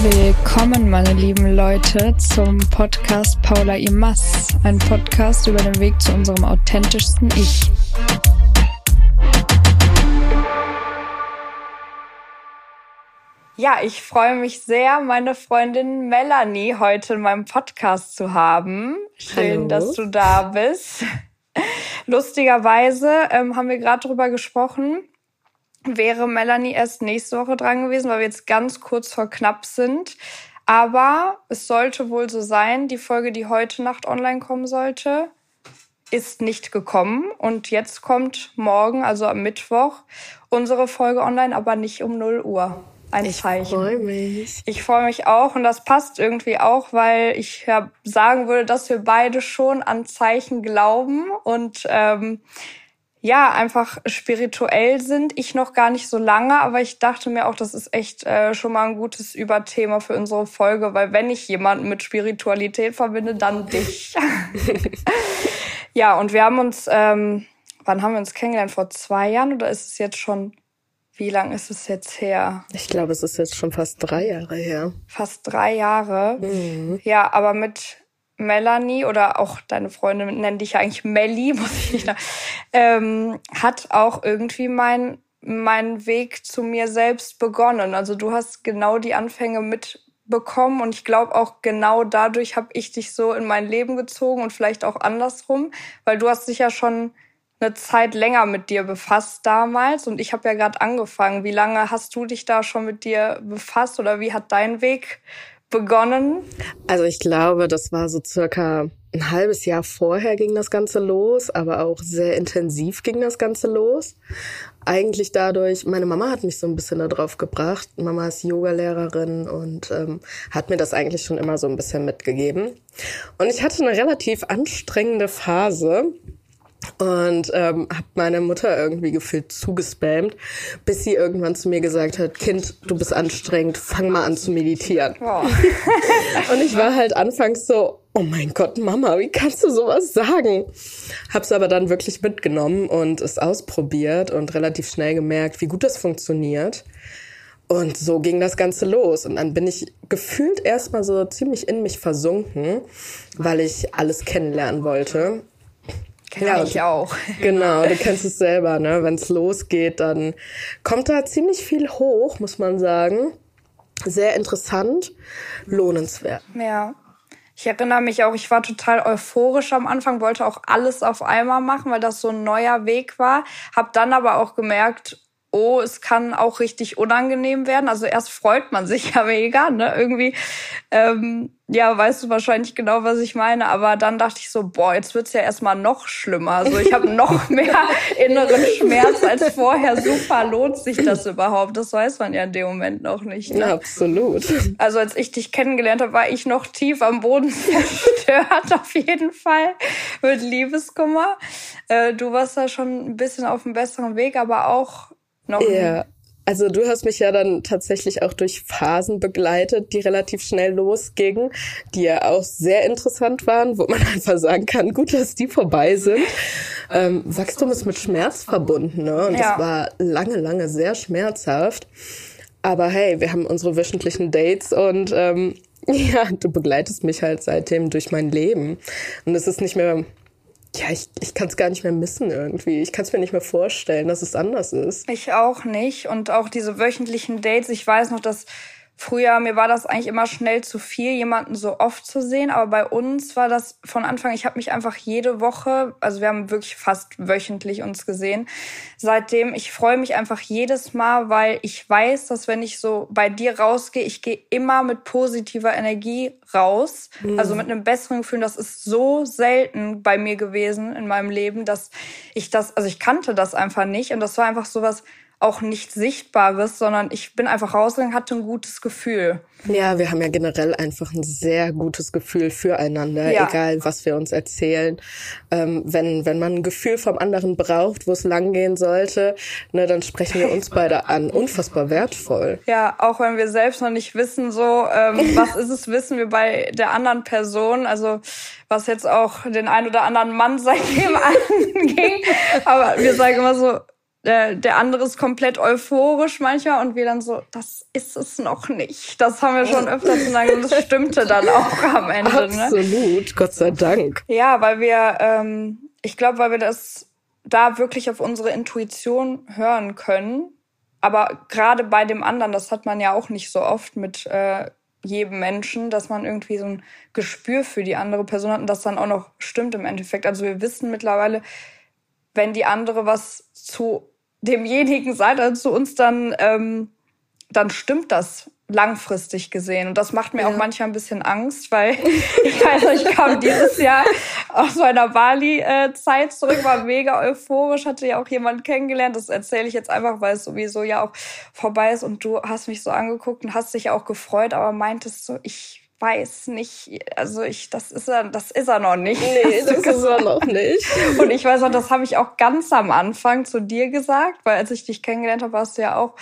Willkommen, meine lieben Leute, zum Podcast Paula Imas, ein Podcast über den Weg zu unserem authentischsten Ich. Ja, ich freue mich sehr, meine Freundin Melanie heute in meinem Podcast zu haben. Schön, Hallo. dass du da bist. Lustigerweise ähm, haben wir gerade drüber gesprochen, wäre Melanie erst nächste Woche dran gewesen, weil wir jetzt ganz kurz vor knapp sind. Aber es sollte wohl so sein, die Folge, die heute Nacht online kommen sollte, ist nicht gekommen. Und jetzt kommt morgen, also am Mittwoch, unsere Folge online, aber nicht um 0 Uhr ein ich Zeichen. Ich freue mich. Ich freue mich auch und das passt irgendwie auch, weil ich ja sagen würde, dass wir beide schon an Zeichen glauben und ähm, ja, einfach spirituell sind. Ich noch gar nicht so lange, aber ich dachte mir auch, das ist echt äh, schon mal ein gutes Überthema für unsere Folge, weil wenn ich jemanden mit Spiritualität verbinde, dann dich. ja, und wir haben uns, ähm, wann haben wir uns kennengelernt? Vor zwei Jahren oder ist es jetzt schon wie lang ist es jetzt her? Ich glaube, es ist jetzt schon fast drei Jahre her. Fast drei Jahre. Mhm. Ja, aber mit Melanie oder auch deine Freundin nennen dich ja eigentlich Melly, muss ich nicht sagen, ähm, hat auch irgendwie mein mein Weg zu mir selbst begonnen. Also du hast genau die Anfänge mitbekommen und ich glaube auch genau dadurch habe ich dich so in mein Leben gezogen und vielleicht auch andersrum, weil du hast dich ja schon eine Zeit länger mit dir befasst damals und ich habe ja gerade angefangen. Wie lange hast du dich da schon mit dir befasst oder wie hat dein Weg begonnen? Also ich glaube, das war so circa ein halbes Jahr vorher ging das Ganze los, aber auch sehr intensiv ging das Ganze los. Eigentlich dadurch, meine Mama hat mich so ein bisschen darauf gebracht. Mama ist Yogalehrerin und ähm, hat mir das eigentlich schon immer so ein bisschen mitgegeben. Und ich hatte eine relativ anstrengende Phase und ähm, habe meine Mutter irgendwie gefühlt zugespammt, bis sie irgendwann zu mir gesagt hat, Kind, du bist anstrengend, fang mal an zu meditieren. Oh. und ich war halt anfangs so, oh mein Gott, Mama, wie kannst du sowas sagen? Hab's aber dann wirklich mitgenommen und es ausprobiert und relativ schnell gemerkt, wie gut das funktioniert. Und so ging das Ganze los. Und dann bin ich gefühlt erstmal so ziemlich in mich versunken, weil ich alles kennenlernen wollte. Ja, ich auch. Genau, du kennst es selber, ne? Wenn es losgeht, dann kommt da ziemlich viel hoch, muss man sagen. Sehr interessant, lohnenswert. Ja. Ich erinnere mich auch, ich war total euphorisch am Anfang, wollte auch alles auf einmal machen, weil das so ein neuer Weg war. Hab dann aber auch gemerkt, oh, es kann auch richtig unangenehm werden. Also erst freut man sich ja mega, ne? Irgendwie, ähm, ja, weißt du wahrscheinlich genau, was ich meine. Aber dann dachte ich so, boah, jetzt wird's ja erstmal noch schlimmer. Also ich habe noch mehr inneren Schmerz als vorher. Super, lohnt sich das überhaupt? Das weiß man ja in dem Moment noch nicht. Ne? Ja, absolut. Also als ich dich kennengelernt habe, war ich noch tief am Boden zerstört, auf jeden Fall, mit Liebeskummer. Äh, du warst da schon ein bisschen auf einem besseren Weg, aber auch noch ja. Also du hast mich ja dann tatsächlich auch durch Phasen begleitet, die relativ schnell losgingen, die ja auch sehr interessant waren, wo man einfach sagen kann, gut, dass die vorbei sind. Ähm, Wachstum ist mit Schmerz verbunden, ne? Und ja. das war lange, lange sehr schmerzhaft. Aber hey, wir haben unsere wöchentlichen Dates und ähm, ja, du begleitest mich halt seitdem durch mein Leben. Und es ist nicht mehr ja, ich, ich kann es gar nicht mehr missen irgendwie. Ich kann es mir nicht mehr vorstellen, dass es anders ist. Ich auch nicht. Und auch diese wöchentlichen Dates, ich weiß noch, dass Früher, mir war das eigentlich immer schnell zu viel, jemanden so oft zu sehen. Aber bei uns war das von Anfang, ich habe mich einfach jede Woche, also wir haben wirklich fast wöchentlich uns gesehen. Seitdem, ich freue mich einfach jedes Mal, weil ich weiß, dass wenn ich so bei dir rausgehe, ich gehe immer mit positiver Energie raus. Mhm. Also mit einem besseren Gefühl. Das ist so selten bei mir gewesen in meinem Leben, dass ich das, also ich kannte das einfach nicht. Und das war einfach so was, auch nicht Sichtbares, sondern ich bin einfach rausgegangen, hatte ein gutes Gefühl. Ja, wir haben ja generell einfach ein sehr gutes Gefühl füreinander, ja. egal was wir uns erzählen. Ähm, wenn, wenn man ein Gefühl vom anderen braucht, wo es langgehen sollte, ne, dann sprechen wir uns beide an. Unfassbar wertvoll. Ja, auch wenn wir selbst noch nicht wissen, so, ähm, was ist es, wissen wir bei der anderen Person. Also, was jetzt auch den ein oder anderen Mann seitdem anging. Aber wir sagen immer so, der, der andere ist komplett euphorisch manchmal und wir dann so, das ist es noch nicht. Das haben wir schon öfter zu sagen und das stimmte dann auch am Ende. Ne? Absolut, ne? Gott sei Dank. Ja, weil wir, ähm, ich glaube, weil wir das da wirklich auf unsere Intuition hören können. Aber gerade bei dem anderen, das hat man ja auch nicht so oft mit äh, jedem Menschen, dass man irgendwie so ein Gespür für die andere Person hat und das dann auch noch stimmt im Endeffekt. Also wir wissen mittlerweile, wenn die andere was zu demjenigen sagt, also zu uns, dann, ähm, dann stimmt das langfristig gesehen. Und das macht mir ja. auch manchmal ein bisschen Angst, weil ich weiß, ich kam dieses Jahr aus meiner Bali-Zeit zurück, war mega euphorisch, hatte ja auch jemanden kennengelernt. Das erzähle ich jetzt einfach, weil es sowieso ja auch vorbei ist. Und du hast mich so angeguckt und hast dich auch gefreut, aber meintest so, ich weiß nicht, also ich, das ist er, das ist er noch nicht. Nee, das ist er noch nicht. Und ich weiß auch, das habe ich auch ganz am Anfang zu dir gesagt, weil als ich dich kennengelernt habe, warst du ja auch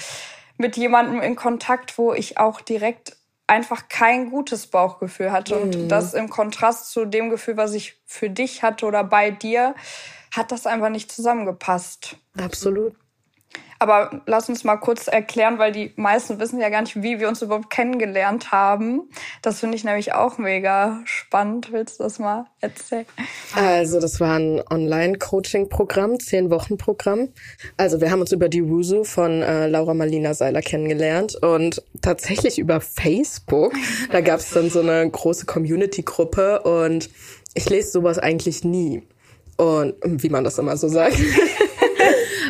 mit jemandem in Kontakt, wo ich auch direkt einfach kein gutes Bauchgefühl hatte. Mhm. Und das im Kontrast zu dem Gefühl, was ich für dich hatte oder bei dir, hat das einfach nicht zusammengepasst. Absolut. Aber lass uns mal kurz erklären, weil die meisten wissen ja gar nicht, wie wir uns überhaupt kennengelernt haben. Das finde ich nämlich auch mega spannend. Willst du das mal erzählen? Also, das war ein Online-Coaching-Programm, zehn Wochen Programm. Also, wir haben uns über die Wusu von äh, Laura Marlina Seiler kennengelernt und tatsächlich über Facebook. Da gab es dann so eine große Community-Gruppe und ich lese sowas eigentlich nie. Und wie man das immer so sagt.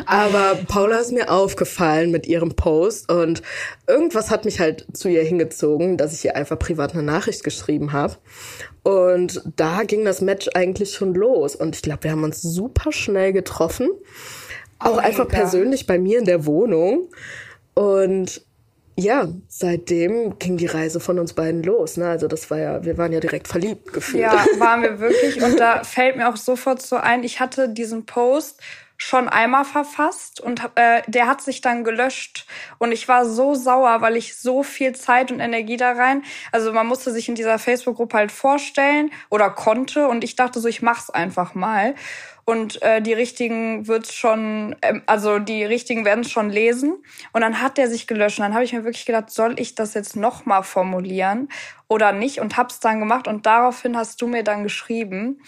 Aber Paula ist mir aufgefallen mit ihrem Post und irgendwas hat mich halt zu ihr hingezogen, dass ich ihr einfach privat eine Nachricht geschrieben habe. Und da ging das Match eigentlich schon los. Und ich glaube, wir haben uns super schnell getroffen. Auch oh einfach persönlich bei mir in der Wohnung. Und ja, seitdem ging die Reise von uns beiden los. Ne? Also das war ja, wir waren ja direkt verliebt gefühlt. Ja, waren wir wirklich. Und da fällt mir auch sofort so ein, ich hatte diesen Post schon einmal verfasst und äh, der hat sich dann gelöscht. Und ich war so sauer, weil ich so viel Zeit und Energie da rein. Also man musste sich in dieser Facebook-Gruppe halt vorstellen oder konnte. Und ich dachte so, ich mach's einfach mal. Und äh, die richtigen wird's schon, äh, also die richtigen werden es schon lesen. Und dann hat der sich gelöscht. Und dann habe ich mir wirklich gedacht, soll ich das jetzt noch mal formulieren oder nicht? Und hab's dann gemacht. Und daraufhin hast du mir dann geschrieben.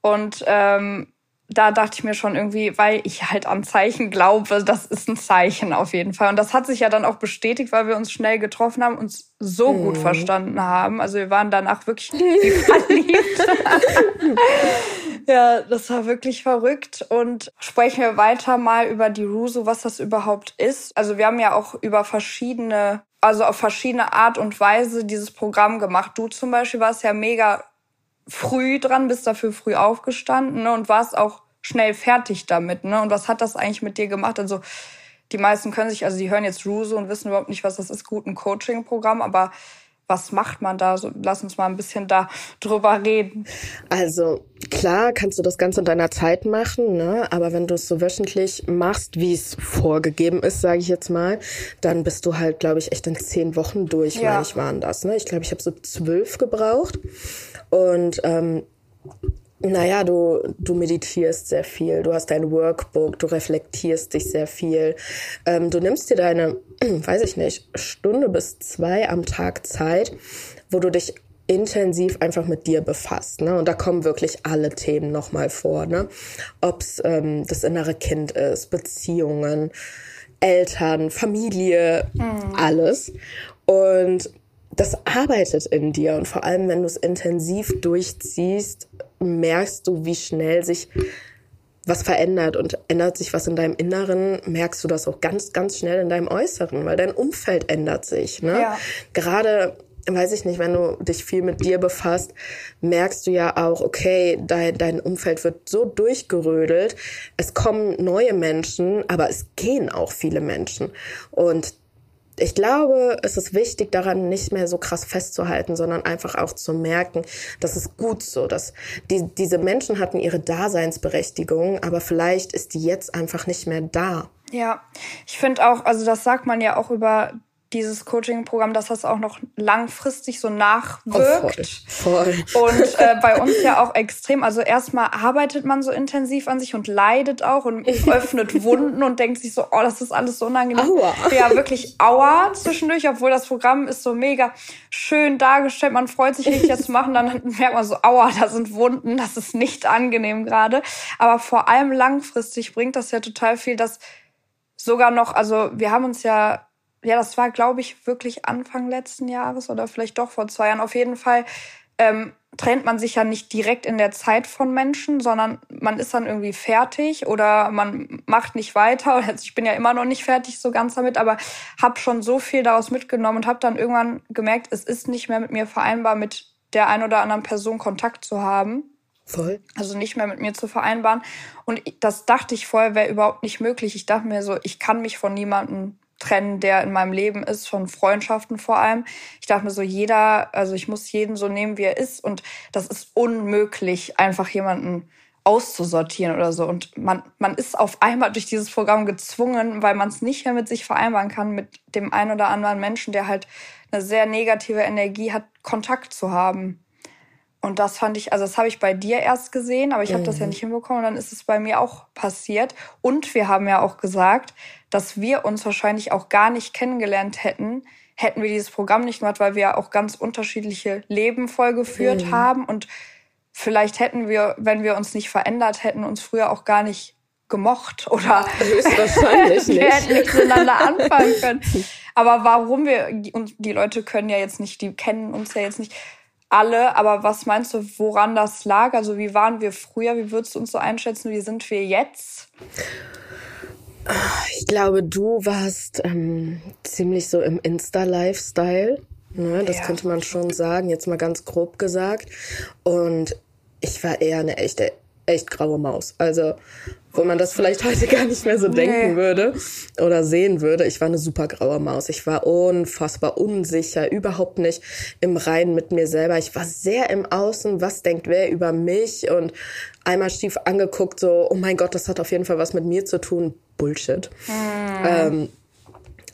Und ähm, da dachte ich mir schon irgendwie, weil ich halt an Zeichen glaube, das ist ein Zeichen auf jeden Fall. Und das hat sich ja dann auch bestätigt, weil wir uns schnell getroffen haben, uns so mhm. gut verstanden haben. Also wir waren danach wirklich verliebt. ja, das war wirklich verrückt. Und sprechen wir weiter mal über die Ruso, was das überhaupt ist. Also wir haben ja auch über verschiedene, also auf verschiedene Art und Weise dieses Programm gemacht. Du zum Beispiel warst ja mega früh dran, bist dafür früh aufgestanden ne, und warst auch schnell fertig damit. Ne? Und was hat das eigentlich mit dir gemacht? Also die meisten können sich, also die hören jetzt Ruso und wissen überhaupt nicht, was das ist, gut ein Coaching-Programm, aber was macht man da? So, lass uns mal ein bisschen da drüber reden. Also klar kannst du das Ganze in deiner Zeit machen, ne? aber wenn du es so wöchentlich machst, wie es vorgegeben ist, sage ich jetzt mal, dann bist du halt, glaube ich, echt in zehn Wochen durch, ja. meine ich, waren das. Ne? Ich glaube, ich habe so zwölf gebraucht. Und ähm, naja, du, du meditierst sehr viel, du hast dein Workbook, du reflektierst dich sehr viel. Ähm, du nimmst dir deine, weiß ich nicht, Stunde bis zwei am Tag Zeit, wo du dich intensiv einfach mit dir befasst. Ne? Und da kommen wirklich alle Themen nochmal vor. Ne? Ob es ähm, das innere Kind ist, Beziehungen, Eltern, Familie, mhm. alles. Und das arbeitet in dir und vor allem, wenn du es intensiv durchziehst, merkst du, wie schnell sich was verändert und ändert sich was in deinem Inneren, merkst du das auch ganz, ganz schnell in deinem Äußeren, weil dein Umfeld ändert sich. Ne? Ja. Gerade, weiß ich nicht, wenn du dich viel mit dir befasst, merkst du ja auch, okay, dein, dein Umfeld wird so durchgerödelt, es kommen neue Menschen, aber es gehen auch viele Menschen. Und ich glaube, es ist wichtig, daran nicht mehr so krass festzuhalten, sondern einfach auch zu merken, das ist gut so, dass die, diese Menschen hatten ihre Daseinsberechtigung, aber vielleicht ist die jetzt einfach nicht mehr da. Ja, ich finde auch, also das sagt man ja auch über dieses Coaching-Programm, dass das auch noch langfristig so nachwirkt. Oh, voll, voll. Und äh, bei uns ja auch extrem. Also erstmal arbeitet man so intensiv an sich und leidet auch und öffnet Wunden und denkt sich so, oh, das ist alles so unangenehm. Aua. Ja, wirklich Aua zwischendurch, obwohl das Programm ist so mega schön dargestellt. Man freut sich richtig, das zu machen. Dann merkt man so, aua, da sind Wunden, das ist nicht angenehm gerade. Aber vor allem langfristig bringt das ja total viel, dass sogar noch, also wir haben uns ja ja, das war, glaube ich, wirklich Anfang letzten Jahres oder vielleicht doch vor zwei Jahren. Auf jeden Fall ähm, trennt man sich ja nicht direkt in der Zeit von Menschen, sondern man ist dann irgendwie fertig oder man macht nicht weiter. Also ich bin ja immer noch nicht fertig so ganz damit, aber habe schon so viel daraus mitgenommen und habe dann irgendwann gemerkt, es ist nicht mehr mit mir vereinbar, mit der ein oder anderen Person Kontakt zu haben. Voll. Also nicht mehr mit mir zu vereinbaren. Und das dachte ich vorher wäre überhaupt nicht möglich. Ich dachte mir so, ich kann mich von niemandem trennen, der in meinem Leben ist, von Freundschaften vor allem. Ich dachte mir so, jeder, also ich muss jeden so nehmen, wie er ist. Und das ist unmöglich, einfach jemanden auszusortieren oder so. Und man, man ist auf einmal durch dieses Programm gezwungen, weil man es nicht mehr mit sich vereinbaren kann, mit dem einen oder anderen Menschen, der halt eine sehr negative Energie hat, Kontakt zu haben. Und das fand ich, also das habe ich bei dir erst gesehen, aber ich habe das ja mhm. nicht hinbekommen und dann ist es bei mir auch passiert. Und wir haben ja auch gesagt, dass wir uns wahrscheinlich auch gar nicht kennengelernt hätten, hätten wir dieses Programm nicht gemacht, weil wir ja auch ganz unterschiedliche Leben vollgeführt mhm. haben. Und vielleicht hätten wir, wenn wir uns nicht verändert hätten, uns früher auch gar nicht gemocht oder höchstwahrscheinlich wir hätten nicht miteinander anfangen können. Aber warum wir, und die Leute können ja jetzt nicht, die kennen uns ja jetzt nicht, alle, aber was meinst du, woran das lag? Also wie waren wir früher? Wie würdest du uns so einschätzen? Wie sind wir jetzt? Ich glaube, du warst ähm, ziemlich so im Insta-Lifestyle. Ne? Das ja. könnte man schon sagen, jetzt mal ganz grob gesagt. Und ich war eher eine echte, echt graue Maus. Also wo man das vielleicht heute gar nicht mehr so denken nee. würde oder sehen würde. Ich war eine super graue Maus. Ich war unfassbar unsicher, überhaupt nicht im Reinen mit mir selber. Ich war sehr im Außen, was denkt wer über mich und einmal schief angeguckt, so, oh mein Gott, das hat auf jeden Fall was mit mir zu tun. Bullshit. Hm. Ähm,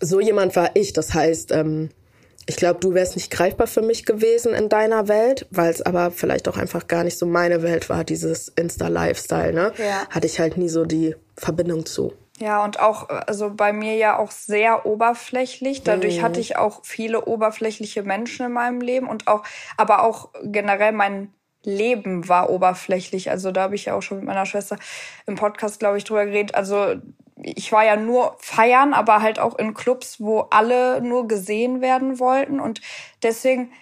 so jemand war ich. Das heißt, ähm, ich glaube, du wärst nicht greifbar für mich gewesen in deiner Welt, weil es aber vielleicht auch einfach gar nicht so meine Welt war, dieses Insta-Lifestyle, ne? Ja. Hatte ich halt nie so die Verbindung zu. Ja, und auch, also bei mir ja auch sehr oberflächlich. Dadurch mhm. hatte ich auch viele oberflächliche Menschen in meinem Leben und auch, aber auch generell mein Leben war oberflächlich. Also da habe ich ja auch schon mit meiner Schwester im Podcast, glaube ich, drüber geredet. Also ich war ja nur feiern, aber halt auch in Clubs, wo alle nur gesehen werden wollten. Und deswegen,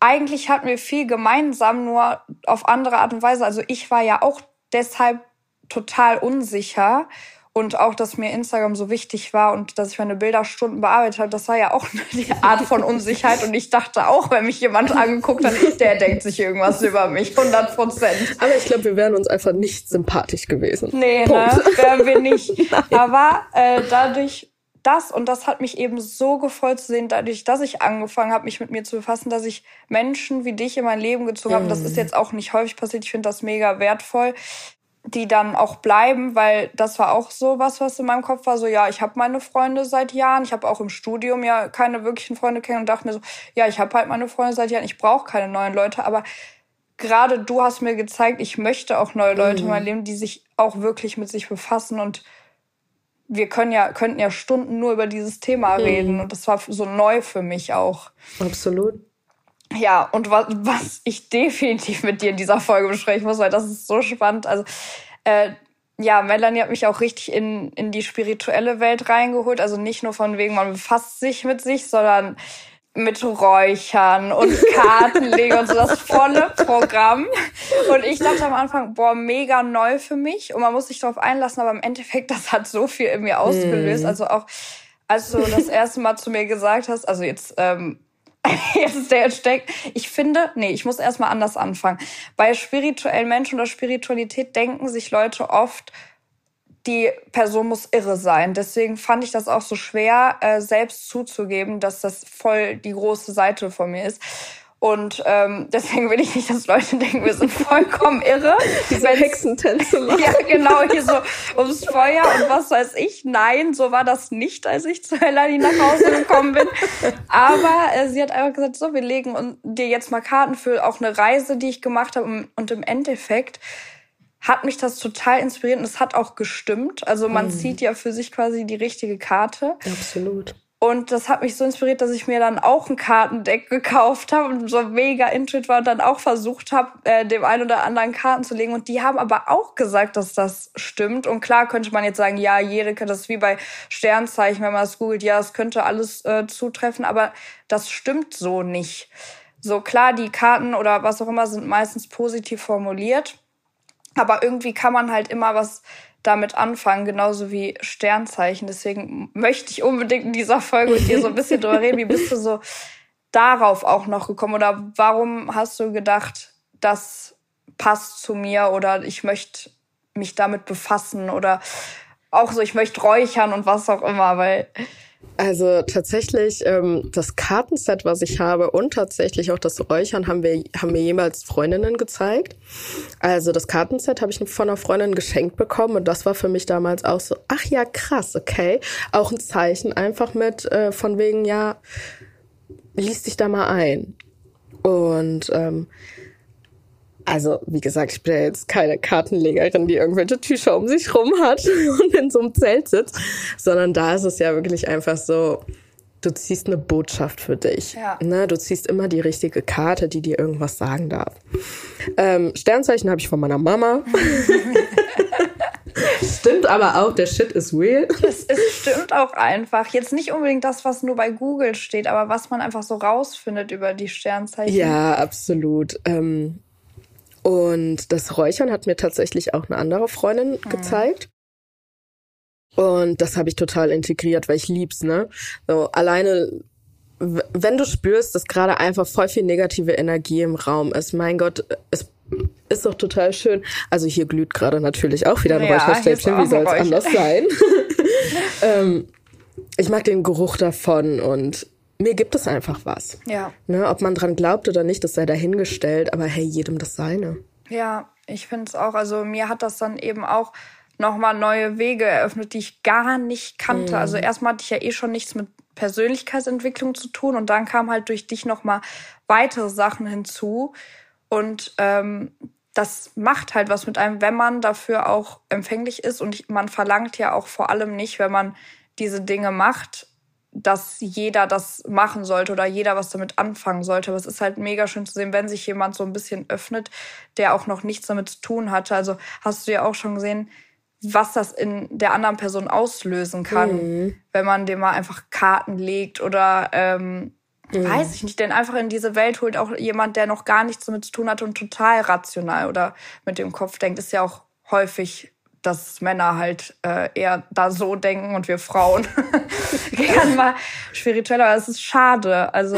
eigentlich hatten wir viel gemeinsam, nur auf andere Art und Weise. Also ich war ja auch deshalb total unsicher und auch, dass mir Instagram so wichtig war und dass ich meine Bilder Stunden bearbeitet habe, das war ja auch die Art von Unsicherheit. Und ich dachte auch, wenn mich jemand angeguckt hat, der denkt sich irgendwas über mich, 100 Prozent. Aber ich glaube, wir wären uns einfach nicht sympathisch gewesen. Nee, ne, wären wir nicht. Aber äh, dadurch das und das hat mich eben so gefreut zu sehen, dadurch, dass ich angefangen habe, mich mit mir zu befassen, dass ich Menschen wie dich in mein Leben gezogen habe. Das ist jetzt auch nicht häufig passiert. Ich finde das mega wertvoll, die dann auch bleiben, weil das war auch so was, was in meinem Kopf war, so ja, ich habe meine Freunde seit Jahren, ich habe auch im Studium ja keine wirklichen Freunde kennen und dachte mir so, ja, ich habe halt meine Freunde seit Jahren, ich brauche keine neuen Leute, aber gerade du hast mir gezeigt, ich möchte auch neue Leute mhm. in meinem Leben, die sich auch wirklich mit sich befassen und wir können ja, könnten ja Stunden nur über dieses Thema mhm. reden und das war so neu für mich auch. Absolut. Ja, und was, was ich definitiv mit dir in dieser Folge besprechen muss, weil das ist so spannend. Also, äh, ja, Melanie hat mich auch richtig in, in die spirituelle Welt reingeholt. Also nicht nur von wegen, man befasst sich mit sich, sondern mit Räuchern und Kartenlegen und so das volle Programm. Und ich dachte am Anfang, boah, mega neu für mich. Und man muss sich darauf einlassen, aber im Endeffekt, das hat so viel in mir ausgelöst. Mm. Also auch, als du das erste Mal zu mir gesagt hast, also jetzt ähm, jetzt ist der entsteckt. Ich finde, nee, ich muss erstmal anders anfangen. Bei spirituellen Menschen oder Spiritualität denken sich Leute oft, die Person muss irre sein. Deswegen fand ich das auch so schwer, äh, selbst zuzugeben, dass das voll die große Seite von mir ist. Und ähm, deswegen will ich nicht, dass Leute denken, wir sind vollkommen irre. Diese Hexentänze machen. Ja, genau, hier so ums Feuer und was weiß ich. Nein, so war das nicht, als ich zu Melanie nach Hause gekommen bin. Aber äh, sie hat einfach gesagt, so, wir legen dir jetzt mal Karten für auch eine Reise, die ich gemacht habe. Und im Endeffekt hat mich das total inspiriert und es hat auch gestimmt. Also man mhm. zieht ja für sich quasi die richtige Karte. Absolut. Und das hat mich so inspiriert, dass ich mir dann auch ein Kartendeck gekauft habe und so mega intuit war und dann auch versucht habe, äh, dem einen oder anderen Karten zu legen. Und die haben aber auch gesagt, dass das stimmt. Und klar könnte man jetzt sagen, ja, jede, das ist wie bei Sternzeichen, wenn man das googelt, ja, es könnte alles äh, zutreffen, aber das stimmt so nicht. So klar, die Karten oder was auch immer sind meistens positiv formuliert. Aber irgendwie kann man halt immer was damit anfangen, genauso wie Sternzeichen. Deswegen möchte ich unbedingt in dieser Folge mit dir so ein bisschen drüber reden. Wie bist du so darauf auch noch gekommen? Oder warum hast du gedacht, das passt zu mir oder ich möchte mich damit befassen oder auch so, ich möchte räuchern und was auch immer, weil also tatsächlich ähm, das Kartenset, was ich habe und tatsächlich auch das Räuchern haben wir haben mir jemals Freundinnen gezeigt. Also das Kartenset habe ich von einer Freundin geschenkt bekommen und das war für mich damals auch so, ach ja krass, okay, auch ein Zeichen einfach mit äh, von wegen ja, liest dich da mal ein. Und ähm, also, wie gesagt, ich bin ja jetzt keine Kartenlegerin, die irgendwelche Tücher um sich rum hat und in so einem Zelt sitzt, sondern da ist es ja wirklich einfach so, du ziehst eine Botschaft für dich. Ja. Ne? Du ziehst immer die richtige Karte, die dir irgendwas sagen darf. Ähm, Sternzeichen habe ich von meiner Mama. stimmt aber auch, der Shit ist real. Es, es stimmt auch einfach. Jetzt nicht unbedingt das, was nur bei Google steht, aber was man einfach so rausfindet über die Sternzeichen. Ja, absolut. Ähm, und das Räuchern hat mir tatsächlich auch eine andere Freundin mhm. gezeigt. Und das habe ich total integriert, weil ich lieb's, ne? So alleine wenn du spürst, dass gerade einfach voll viel negative Energie im Raum ist, mein Gott, es ist doch total schön. Also hier glüht gerade natürlich auch wieder ein ja, Räucherstäbchen, wie soll es anders sein? ähm, ich mag den Geruch davon und mir gibt es einfach was. Ja. Ne, ob man dran glaubt oder nicht, das sei dahingestellt, aber hey, jedem das seine. Ja, ich finde es auch. Also mir hat das dann eben auch nochmal neue Wege eröffnet, die ich gar nicht kannte. Mhm. Also erstmal hatte ich ja eh schon nichts mit Persönlichkeitsentwicklung zu tun und dann kam halt durch dich nochmal weitere Sachen hinzu. Und ähm, das macht halt was mit einem, wenn man dafür auch empfänglich ist. Und man verlangt ja auch vor allem nicht, wenn man diese Dinge macht, dass jeder das machen sollte oder jeder was damit anfangen sollte. Aber es ist halt mega schön zu sehen, wenn sich jemand so ein bisschen öffnet, der auch noch nichts damit zu tun hatte. Also hast du ja auch schon gesehen, was das in der anderen Person auslösen kann, mhm. wenn man dem mal einfach Karten legt oder ähm, mhm. weiß ich nicht, denn einfach in diese Welt holt auch jemand, der noch gar nichts damit zu tun hat und total rational oder mit dem Kopf denkt, ist ja auch häufig dass Männer halt äh, eher da so denken und wir Frauen gerne mal spiritueller. Aber es ist schade. Also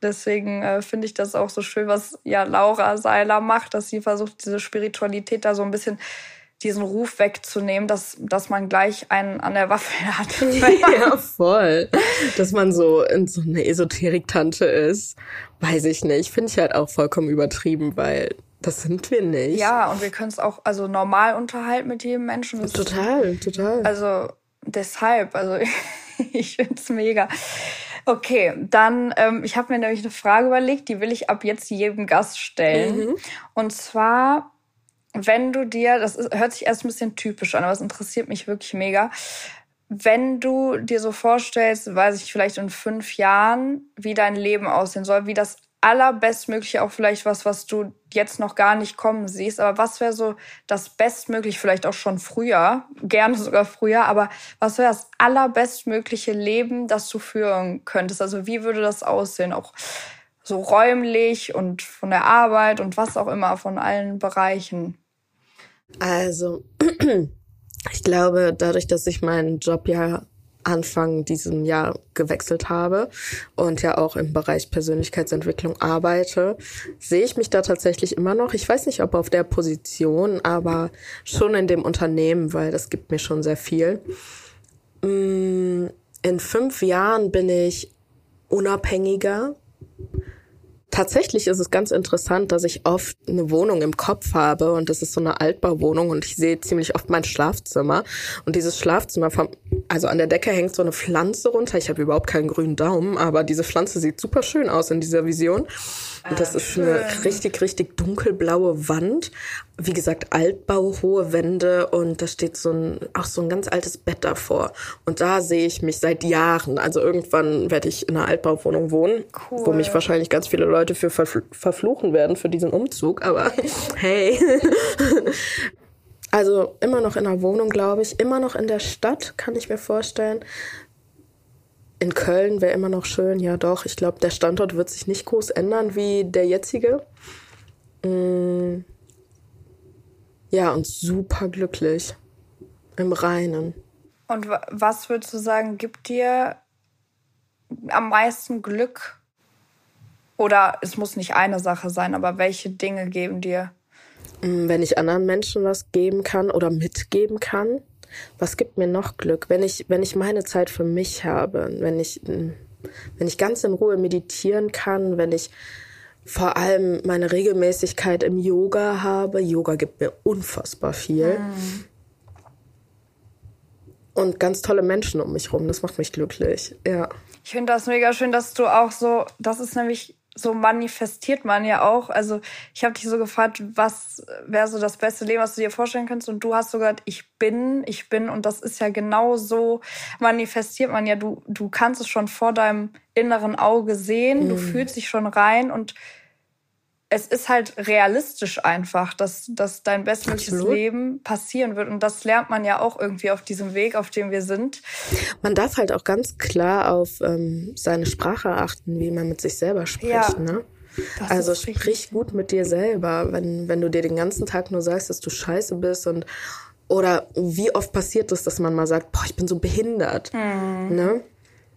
deswegen äh, finde ich das auch so schön, was ja Laura Seiler macht, dass sie versucht, diese Spiritualität da so ein bisschen diesen Ruf wegzunehmen, dass, dass man gleich einen an der Waffe hat. ja, voll. Dass man so in so eine Esoterik-Tante ist, weiß ich nicht. Finde ich halt auch vollkommen übertrieben, weil das sind wir nicht. Ja, und wir können es auch also normal unterhalten mit jedem Menschen. Total, total. Also deshalb, also ich finde es mega. Okay, dann, ähm, ich habe mir nämlich eine Frage überlegt, die will ich ab jetzt jedem Gast stellen. Mhm. Und zwar, wenn du dir, das ist, hört sich erst ein bisschen typisch an, aber es interessiert mich wirklich mega. Wenn du dir so vorstellst, weiß ich vielleicht in fünf Jahren, wie dein Leben aussehen soll, wie das allerbestmögliche auch vielleicht was, was du jetzt noch gar nicht kommen siehst. Aber was wäre so das Bestmögliche, vielleicht auch schon früher, gerne sogar früher, aber was wäre das allerbestmögliche Leben, das du führen könntest? Also wie würde das aussehen? Auch so räumlich und von der Arbeit und was auch immer, von allen Bereichen. Also, ich glaube, dadurch, dass ich meinen Job ja Anfang diesem Jahr gewechselt habe und ja auch im Bereich Persönlichkeitsentwicklung arbeite, sehe ich mich da tatsächlich immer noch. Ich weiß nicht, ob auf der Position, aber schon in dem Unternehmen, weil das gibt mir schon sehr viel. Mm, in fünf Jahren bin ich unabhängiger Tatsächlich ist es ganz interessant, dass ich oft eine Wohnung im Kopf habe und das ist so eine Altbauwohnung und ich sehe ziemlich oft mein Schlafzimmer und dieses Schlafzimmer vom also an der Decke hängt so eine Pflanze runter. Ich habe überhaupt keinen grünen Daumen, aber diese Pflanze sieht super schön aus in dieser Vision. Und das ist eine richtig, richtig dunkelblaue Wand. Wie gesagt, Altbau, hohe Wände und da steht so ein, auch so ein ganz altes Bett davor. Und da sehe ich mich seit Jahren. Also irgendwann werde ich in einer Altbauwohnung wohnen, cool. wo mich wahrscheinlich ganz viele Leute für verfluchen werden für diesen Umzug. Aber hey. Also immer noch in der Wohnung, glaube ich. Immer noch in der Stadt, kann ich mir vorstellen. In Köln wäre immer noch schön, ja doch. Ich glaube, der Standort wird sich nicht groß ändern wie der jetzige. Mm. Ja, und super glücklich. Im Reinen. Und was würdest du sagen, gibt dir am meisten Glück? Oder es muss nicht eine Sache sein, aber welche Dinge geben dir? Mm, wenn ich anderen Menschen was geben kann oder mitgeben kann, was gibt mir noch Glück? Wenn ich, wenn ich meine Zeit für mich habe, wenn ich, wenn ich ganz in Ruhe meditieren kann, wenn ich vor allem meine Regelmäßigkeit im Yoga habe. Yoga gibt mir unfassbar viel. Mhm. Und ganz tolle Menschen um mich rum. Das macht mich glücklich. Ja. Ich finde das mega schön, dass du auch so, das ist nämlich so manifestiert man ja auch. Also ich habe dich so gefragt, was wäre so das beste Leben, was du dir vorstellen könntest? Und du hast so gesagt, ich bin, ich bin. Und das ist ja genau so manifestiert man ja. Du, du kannst es schon vor deinem inneren Auge sehen. Mhm. Du fühlst dich schon rein und es ist halt realistisch einfach, dass, dass dein bestmögliches Absolut. Leben passieren wird. Und das lernt man ja auch irgendwie auf diesem Weg, auf dem wir sind. Man darf halt auch ganz klar auf ähm, seine Sprache achten, wie man mit sich selber spricht. Ja. Ne? also sprich gut mit dir selber, wenn, wenn du dir den ganzen Tag nur sagst, dass du scheiße bist und oder wie oft passiert es, dass man mal sagt, boah, ich bin so behindert. Mhm. Ne?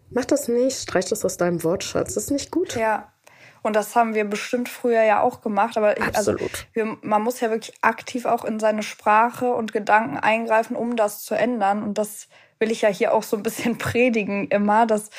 Mach das nicht, streich das aus deinem Wortschatz. Das ist nicht gut. Ja, und das haben wir bestimmt früher ja auch gemacht. Aber ich, also wir, man muss ja wirklich aktiv auch in seine Sprache und Gedanken eingreifen, um das zu ändern. Und das will ich ja hier auch so ein bisschen predigen immer, dass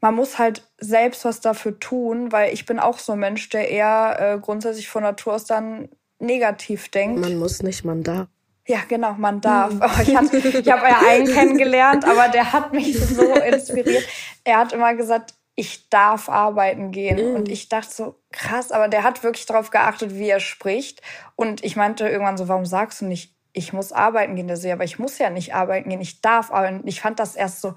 man muss halt selbst was dafür tun, weil ich bin auch so ein Mensch, der eher äh, grundsätzlich von Natur aus dann negativ denkt. Man muss nicht, man darf. Ja, genau, man darf. Mhm. Ich, hatte, ich habe ja einen kennengelernt, aber der hat mich so inspiriert. Er hat immer gesagt, ich darf arbeiten gehen. Mhm. Und ich dachte so, krass, aber der hat wirklich darauf geachtet, wie er spricht. Und ich meinte irgendwann so, warum sagst du nicht, ich muss arbeiten gehen? Der so, ja, aber ich muss ja nicht arbeiten gehen, ich darf arbeiten. Ich fand das erst so,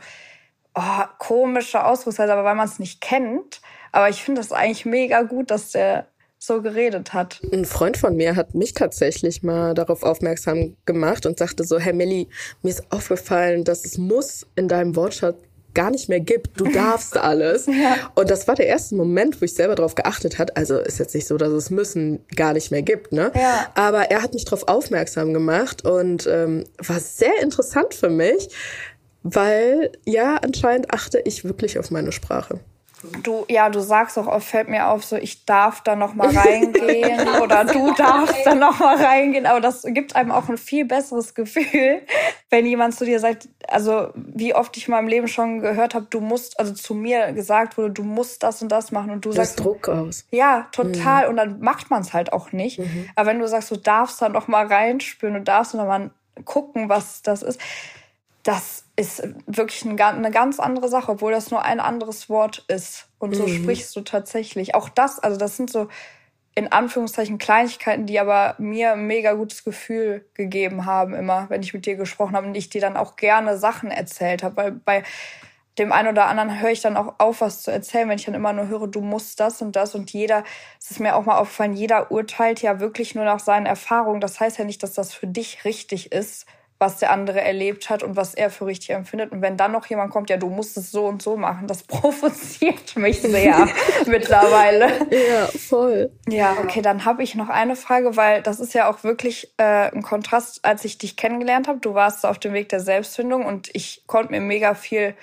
oh, komische Ausdrucksweise, aber weil man es nicht kennt. Aber ich finde das eigentlich mega gut, dass der so geredet hat. Ein Freund von mir hat mich tatsächlich mal darauf aufmerksam gemacht und sagte so, Herr Melli, mir ist aufgefallen, dass es muss in deinem Wortschatz gar nicht mehr gibt. Du darfst alles. ja. Und das war der erste Moment, wo ich selber darauf geachtet hat. Also ist jetzt nicht so, dass es müssen gar nicht mehr gibt, ne? Ja. Aber er hat mich darauf aufmerksam gemacht und ähm, war sehr interessant für mich, weil ja anscheinend achte ich wirklich auf meine Sprache. Du, ja, du sagst auch oft, fällt mir auf, so ich darf da noch mal reingehen oder du darfst da noch mal reingehen. Aber das gibt einem auch ein viel besseres Gefühl, wenn jemand zu dir sagt, also wie oft ich in meinem Leben schon gehört habe, du musst, also zu mir gesagt wurde, du musst das und das machen und du das sagst Druck aus. Ja, total. Mhm. Und dann macht man es halt auch nicht. Mhm. Aber wenn du sagst, du darfst da noch mal reinspüren, du darfst noch mal gucken, was das ist das ist wirklich eine ganz andere Sache, obwohl das nur ein anderes Wort ist. Und so mhm. sprichst du tatsächlich. Auch das, also das sind so in Anführungszeichen Kleinigkeiten, die aber mir ein mega gutes Gefühl gegeben haben, immer, wenn ich mit dir gesprochen habe und ich dir dann auch gerne Sachen erzählt habe. Weil bei dem einen oder anderen höre ich dann auch auf, was zu erzählen, wenn ich dann immer nur höre, du musst das und das und jeder, es ist mir auch mal aufgefallen, jeder urteilt ja wirklich nur nach seinen Erfahrungen. Das heißt ja nicht, dass das für dich richtig ist, was der andere erlebt hat und was er für richtig empfindet. Und wenn dann noch jemand kommt, ja, du musst es so und so machen, das provoziert mich sehr mittlerweile. Ja, voll. Ja, okay, dann habe ich noch eine Frage, weil das ist ja auch wirklich äh, ein Kontrast, als ich dich kennengelernt habe. Du warst auf dem Weg der Selbstfindung und ich konnte mir mega viel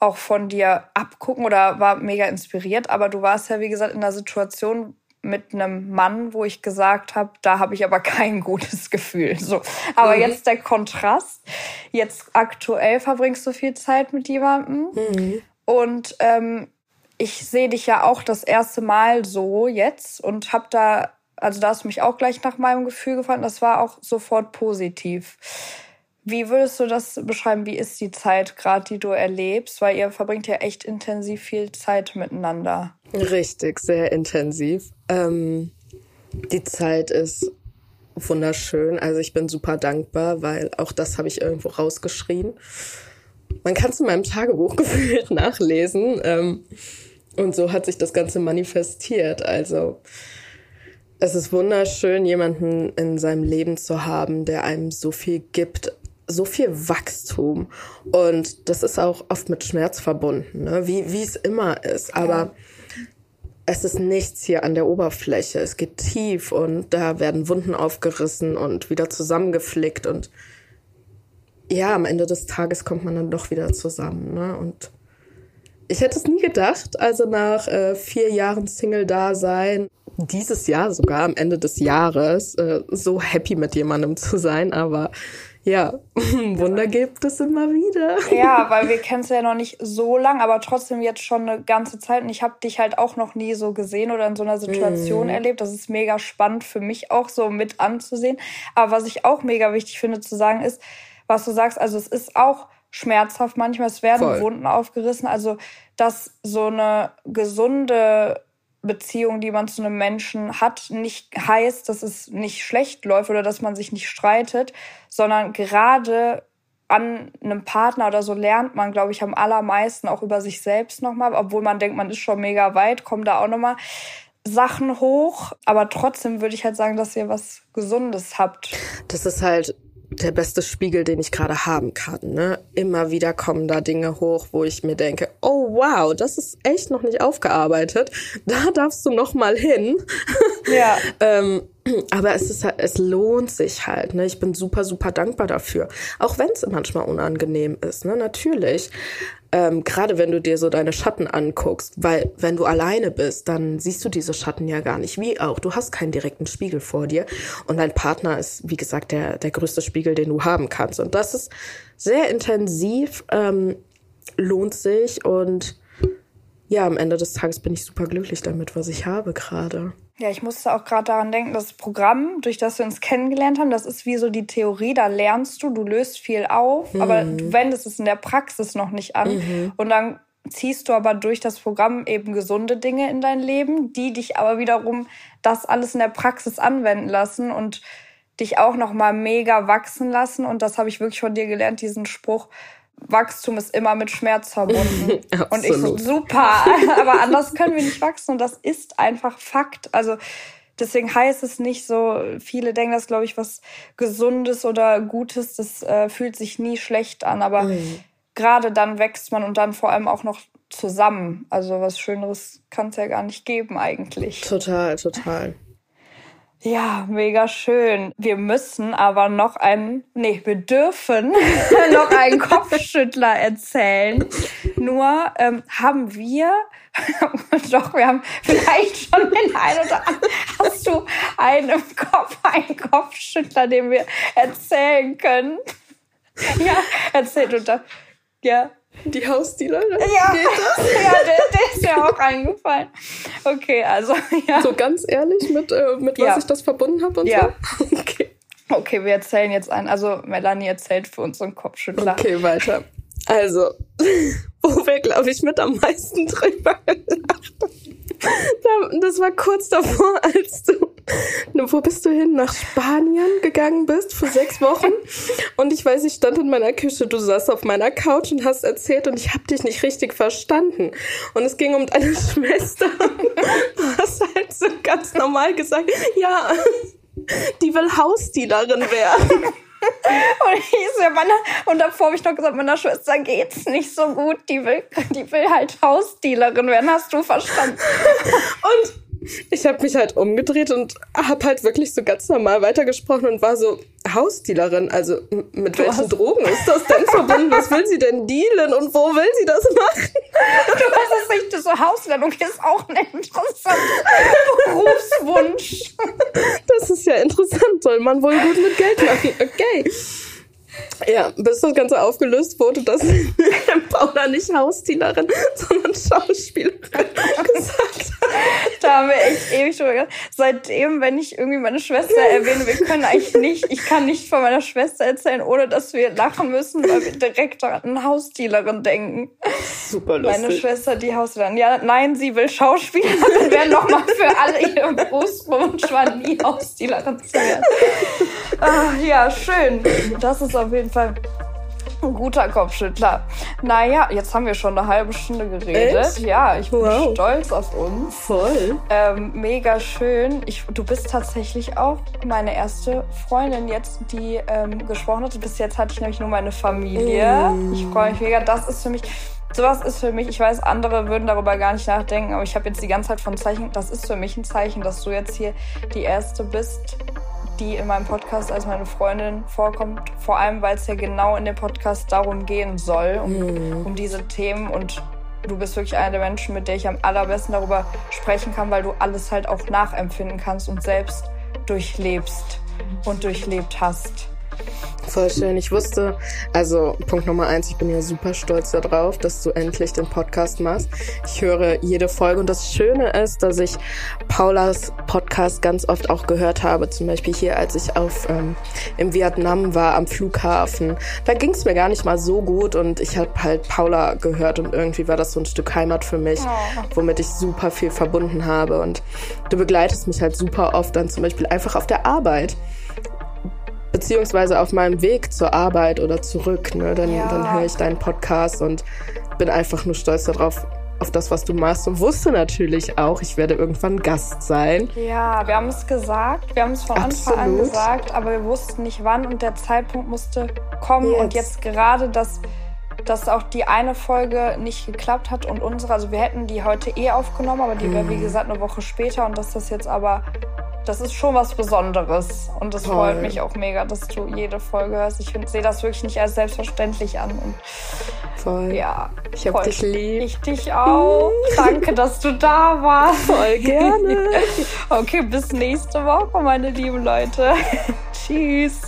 auch von dir abgucken oder war mega inspiriert. Aber du warst ja, wie gesagt, in einer Situation, mit einem Mann, wo ich gesagt habe, da habe ich aber kein gutes Gefühl. So, aber mhm. jetzt der Kontrast. Jetzt aktuell verbringst du viel Zeit mit jemandem mhm. und ähm, ich sehe dich ja auch das erste Mal so jetzt und habe da, also da hast du mich auch gleich nach meinem Gefühl gefallen. Das war auch sofort positiv. Wie würdest du das beschreiben? Wie ist die Zeit gerade, die du erlebst? Weil ihr verbringt ja echt intensiv viel Zeit miteinander. Richtig, sehr intensiv. Ähm, die Zeit ist wunderschön. Also ich bin super dankbar, weil auch das habe ich irgendwo rausgeschrien. Man kann es in meinem Tagebuch gefühlt nachlesen. Ähm, und so hat sich das Ganze manifestiert. Also es ist wunderschön, jemanden in seinem Leben zu haben, der einem so viel gibt, so viel Wachstum. Und das ist auch oft mit Schmerz verbunden, ne? wie, wie es immer ist. Aber es ist nichts hier an der Oberfläche. Es geht tief und da werden Wunden aufgerissen und wieder zusammengeflickt und ja, am Ende des Tages kommt man dann doch wieder zusammen. Ne? Und ich hätte es nie gedacht, also nach äh, vier Jahren Single-Dasein, dieses Jahr sogar am Ende des Jahres, äh, so happy mit jemandem zu sein, aber ja, Wunder gibt es immer wieder. Ja, weil wir kennen es ja noch nicht so lang, aber trotzdem jetzt schon eine ganze Zeit. Und ich habe dich halt auch noch nie so gesehen oder in so einer Situation mm. erlebt. Das ist mega spannend für mich auch so mit anzusehen. Aber was ich auch mega wichtig finde zu sagen ist, was du sagst, also es ist auch schmerzhaft manchmal, es werden Voll. Wunden aufgerissen. Also, dass so eine gesunde Beziehung, die man zu einem Menschen hat, nicht heißt, dass es nicht schlecht läuft oder dass man sich nicht streitet, sondern gerade an einem Partner oder so lernt man, glaube ich, am allermeisten auch über sich selbst nochmal, obwohl man denkt, man ist schon mega weit, kommen da auch nochmal Sachen hoch. Aber trotzdem würde ich halt sagen, dass ihr was Gesundes habt. Das ist halt der beste Spiegel, den ich gerade haben kann. Ne? Immer wieder kommen da Dinge hoch, wo ich mir denke, oh wow, das ist echt noch nicht aufgearbeitet. Da darfst du noch mal hin. Ja. ähm, aber es ist halt, es lohnt sich halt. Ne? Ich bin super, super dankbar dafür. Auch wenn es manchmal unangenehm ist, ne? Natürlich. Ähm, Gerade wenn du dir so deine Schatten anguckst, weil wenn du alleine bist, dann siehst du diese Schatten ja gar nicht. Wie auch, du hast keinen direkten Spiegel vor dir. Und dein Partner ist, wie gesagt, der, der größte Spiegel, den du haben kannst. Und das ist sehr intensiv, ähm, lohnt sich und ja, am Ende des Tages bin ich super glücklich damit, was ich habe gerade. Ja, ich musste auch gerade daran denken, das Programm, durch das wir uns kennengelernt haben, das ist wie so die Theorie, da lernst du, du löst viel auf, mhm. aber du wendest es in der Praxis noch nicht an. Mhm. Und dann ziehst du aber durch das Programm eben gesunde Dinge in dein Leben, die dich aber wiederum das alles in der Praxis anwenden lassen und dich auch noch mal mega wachsen lassen. Und das habe ich wirklich von dir gelernt, diesen Spruch, Wachstum ist immer mit Schmerz verbunden. und ich so, super, aber anders können wir nicht wachsen und das ist einfach Fakt. Also deswegen heißt es nicht so, viele denken das, glaube ich, was Gesundes oder Gutes, das äh, fühlt sich nie schlecht an, aber mhm. gerade dann wächst man und dann vor allem auch noch zusammen. Also was Schöneres kann es ja gar nicht geben eigentlich. Total, total. Ja, mega schön. Wir müssen aber noch einen, nee, wir dürfen noch einen Kopfschüttler erzählen. Nur ähm, haben wir, doch, wir haben vielleicht schon den einen oder anderen. Hast du einen im Kopf, einen Kopfschüttler, den wir erzählen können? Ja, erzählt unter. Ja. Die Hausdealerin? Ja, Geht das? ja der, der ist mir auch eingefallen. Okay, also ja. So ganz ehrlich, mit, äh, mit was ja. ich das verbunden habe und ja. so? Okay. Okay, wir erzählen jetzt einen. Also Melanie erzählt für uns so einen Kopfschüttler. Okay, weiter. Also, wo wir, glaube ich, mit am meisten drüber gelacht haben. Das war kurz davor, als du wo bist du hin? Nach Spanien gegangen bist für sechs Wochen. Und ich weiß, ich stand in meiner Küche, du saßt auf meiner Couch und hast erzählt und ich habe dich nicht richtig verstanden. Und es ging um deine Schwester. Du hast halt so ganz normal gesagt, ja, die will Hausdealerin werden. Und, ich so, meiner, und davor habe ich noch gesagt, meiner Schwester geht's nicht so gut. Die will, die will halt Hausdealerin werden, hast du verstanden. Und ich habe mich halt umgedreht und habe halt wirklich so ganz normal weitergesprochen und war so Hausdealerin. Also mit du welchen Drogen ist das denn verbunden? Was will sie denn dealen und wo will sie das machen? Du weißt es nicht, so Hausdealung ist auch ein interessanter Berufswunsch. Das ist ja interessant, soll man wohl gut mit Geld machen. Okay. Ja, bis das Ganze aufgelöst wurde, dass Paula nicht Hausdienerin, sondern Schauspielerin gesagt hat. Da haben wir echt ewig drüber geredet. Seitdem, wenn ich irgendwie meine Schwester erwähne, wir können eigentlich nicht, ich kann nicht von meiner Schwester erzählen, ohne dass wir lachen müssen, weil wir direkt an Hausdealerin denken. Super lustig. Meine Schwester, die Hausdealerin. Ja, nein, sie will Schauspielerin werden, nochmal für alle ihr Berufswunsch war, nie Hausdealerin zu werden. Ach, ja, schön. Das ist auf jeden Fall ein guter Kopfschüttler. Naja, jetzt haben wir schon eine halbe Stunde geredet. Echt? Ja, ich bin Wow. stolz auf uns. Voll. Ähm, mega schön. Ich, du bist tatsächlich auch meine erste Freundin jetzt, die ähm, gesprochen hat. Bis jetzt hatte ich nämlich nur meine Familie. Mm. Ich freue mich mega. Das ist für mich, sowas ist für mich, ich weiß, andere würden darüber gar nicht nachdenken, aber ich habe jetzt die ganze Zeit von Zeichen, das ist für mich ein Zeichen, dass du jetzt hier die erste bist, die in meinem Podcast als meine Freundin vorkommt. Vor allem, weil es ja genau in dem Podcast darum gehen soll, um, um diese Themen und du bist wirklich einer der Menschen, mit der ich am allerbesten darüber sprechen kann, weil du alles halt auch nachempfinden kannst und selbst durchlebst und durchlebt hast. Voll schön. Ich wusste, also Punkt Nummer eins, ich bin ja super stolz darauf, dass du endlich den Podcast machst. Ich höre jede Folge und das Schöne ist, dass ich Paulas Podcast ganz oft auch gehört habe. Zum Beispiel hier, als ich auf ähm, im Vietnam war am Flughafen. Da ging es mir gar nicht mal so gut und ich habe halt Paula gehört und irgendwie war das so ein Stück Heimat für mich, Oh. womit ich super viel verbunden habe. Und du begleitest mich halt super oft dann zum Beispiel einfach auf der Arbeit beziehungsweise auf meinem Weg zur Arbeit oder zurück, ne, dann, Ja. dann höre ich deinen Podcast und bin einfach nur stolz darauf, auf das, was du machst und wusste natürlich auch, ich werde irgendwann Gast sein. Ja, wir haben es gesagt, wir haben es von Anfang an Absolut. gesagt, aber wir wussten nicht wann und der Zeitpunkt musste kommen. Jetzt. Und jetzt gerade, dass, dass auch die eine Folge nicht geklappt hat und unsere, also wir hätten die heute eh aufgenommen, aber die wäre Mhm. wie gesagt eine Woche später und dass das jetzt aber, das ist schon was Besonderes und das Toll. freut mich auch mega, dass du jede Folge hörst. Ich sehe das wirklich nicht als selbstverständlich an und Voll. ja. Ich hab voll dich lieb. Ich dich auch. Danke, dass du da warst. Voll gerne. Okay, bis nächste Woche, meine lieben Leute. Tschüss.